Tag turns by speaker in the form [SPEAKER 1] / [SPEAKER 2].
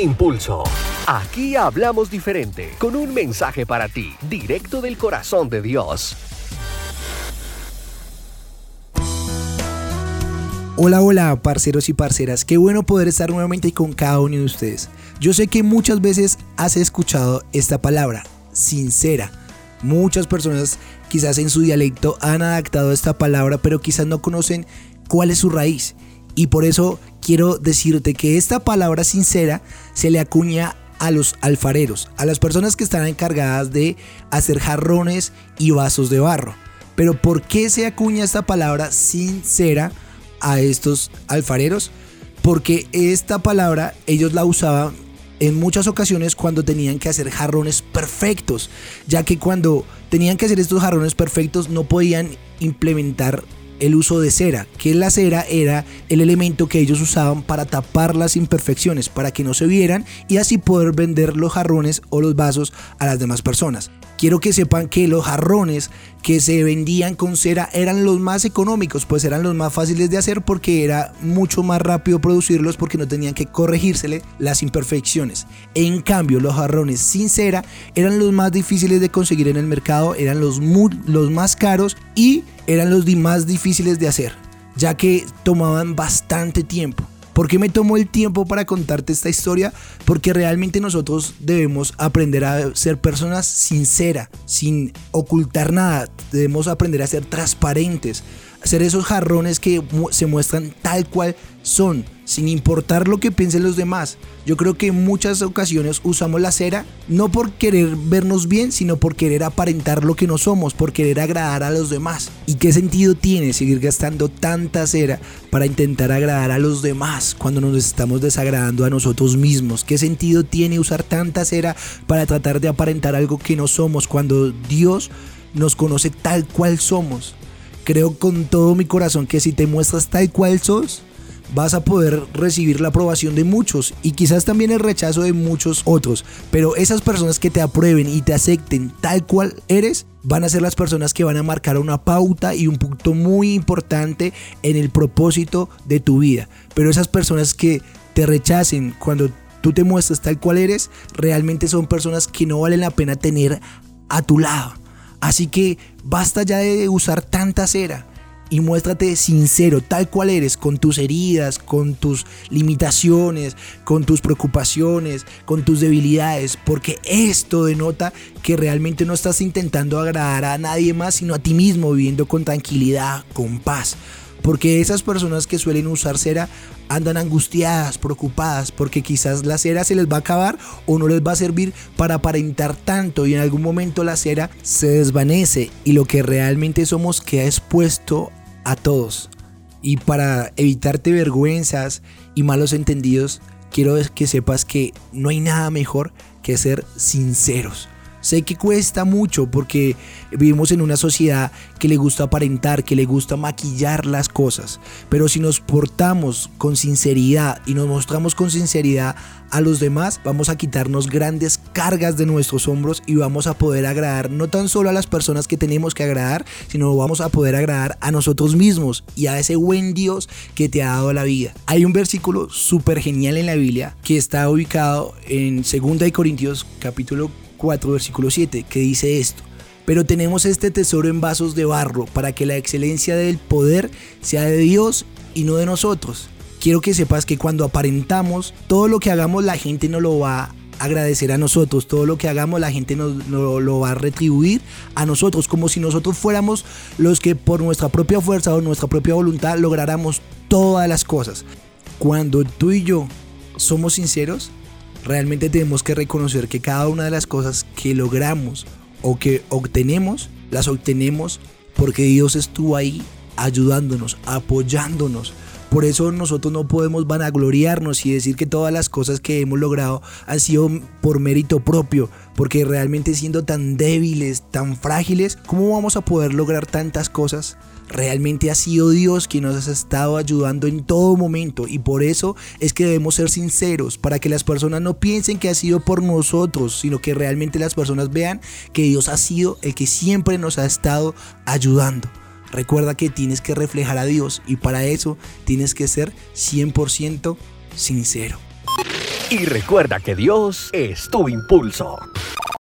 [SPEAKER 1] Impulso. Aquí hablamos diferente, con un mensaje para ti, directo del corazón de Dios.
[SPEAKER 2] Hola, hola, parceros y parceras. Qué bueno poder estar nuevamente con cada uno de ustedes. Yo sé que muchas veces has escuchado esta palabra, sincera. Muchas personas quizás en su dialecto han adaptado esta palabra, pero quizás no conocen cuál es su raíz. Y por eso quiero decirte que esta palabra sincera se le acuña a los alfareros, a las personas que están encargadas de hacer jarrones y vasos de barro. Pero ¿por qué se acuña esta palabra sincera a estos alfareros? Porque esta palabra ellos la usaban en muchas ocasiones cuando tenían que hacer jarrones perfectos, ya que cuando tenían que hacer estos jarrones perfectos no podían implementar el uso de cera, que la cera era el elemento que ellos usaban para tapar las imperfecciones, para que no se vieran y así poder vender los jarrones o los vasos a las demás personas. Quiero que sepan que los jarrones que se vendían con cera eran los más económicos, pues eran los más fáciles de hacer porque era mucho más rápido producirlos porque no tenían que corregírsele las imperfecciones. En cambio, los jarrones sin cera eran los más difíciles de conseguir en el mercado, eran los, los más caros y eran los más difíciles de hacer, ya que tomaban bastante tiempo. ¿Por qué me tomo el tiempo para contarte esta historia? Porque realmente nosotros debemos aprender a ser personas sinceras, sin ocultar nada. Debemos aprender a ser transparentes, ser esos jarrones que se muestran tal cual son, sin importar lo que piensen los demás. Yo creo que en muchas ocasiones usamos la cera no por querer vernos bien, sino por querer aparentar lo que no somos, por querer agradar a los demás. ¿Y qué sentido tiene seguir gastando tanta cera para intentar agradar a los demás cuando nos estamos desagradando a nosotros mismos? ¿Qué sentido tiene usar tanta cera para tratar de aparentar algo que no somos cuando Dios nos conoce tal cual somos? Creo con todo mi corazón que si te muestras tal cual sos, vas a poder recibir la aprobación de muchos y quizás también el rechazo de muchos otros. Pero esas personas que te aprueben y te acepten tal cual eres, van a ser las personas que van a marcar una pauta y un punto muy importante en el propósito de tu vida. Pero esas personas que te rechacen cuando tú te muestras tal cual eres, realmente son personas que no valen la pena tener a tu lado. Así que basta ya de usar tanta cera y muéstrate sincero, tal cual eres, con tus heridas, con tus limitaciones, con tus preocupaciones, con tus debilidades, porque esto denota que realmente no estás intentando agradar a nadie más, sino a ti mismo, viviendo con tranquilidad, con paz. Porque esas personas que suelen usar cera andan angustiadas, preocupadas, porque quizás la cera se les va a acabar o no les va a servir para aparentar tanto y en algún momento la cera se desvanece y lo que realmente somos queda expuesto a todos. Y para evitarte vergüenzas y malos entendidos, quiero que sepas que no hay nada mejor que ser sinceros. Sé que cuesta mucho porque vivimos en una sociedad que le gusta aparentar, que le gusta maquillar las cosas. Pero si nos portamos con sinceridad y nos mostramos con sinceridad a los demás, vamos a quitarnos grandes cargas de nuestros hombros y vamos a poder agradar no tan solo a las personas que tenemos que agradar, sino vamos a poder agradar a nosotros mismos y a ese buen Dios que te ha dado la vida. Hay un versículo súper genial en la Biblia que está ubicado en 2 Corintios capítulo 4, versículo 7, que dice esto. Pero tenemos este tesoro en vasos de barro para que la excelencia del poder sea de Dios y no de nosotros. Quiero que sepas que cuando aparentamos, todo lo que hagamos la gente no lo va a agradecer a nosotros. Todo lo que hagamos la gente nos, lo va a retribuir a nosotros, como si nosotros fuéramos los que por nuestra propia fuerza o nuestra propia voluntad lográramos todas las cosas. Cuando tú y yo somos sinceros, realmente tenemos que reconocer que cada una de las cosas que logramos o que obtenemos, las obtenemos porque Dios estuvo ahí ayudándonos, apoyándonos. Por eso nosotros no podemos vanagloriarnos y decir que todas las cosas que hemos logrado han sido por mérito propio, porque realmente siendo tan débiles, tan frágiles, ¿cómo vamos a poder lograr tantas cosas? Realmente ha sido Dios quien nos ha estado ayudando en todo momento y por eso es que debemos ser sinceros para que las personas no piensen que ha sido por nosotros, sino que realmente las personas vean que Dios ha sido el que siempre nos ha estado ayudando. Recuerda que tienes que reflejar a Dios y para eso tienes que ser 100% sincero.
[SPEAKER 1] Y recuerda que Dios es tu impulso.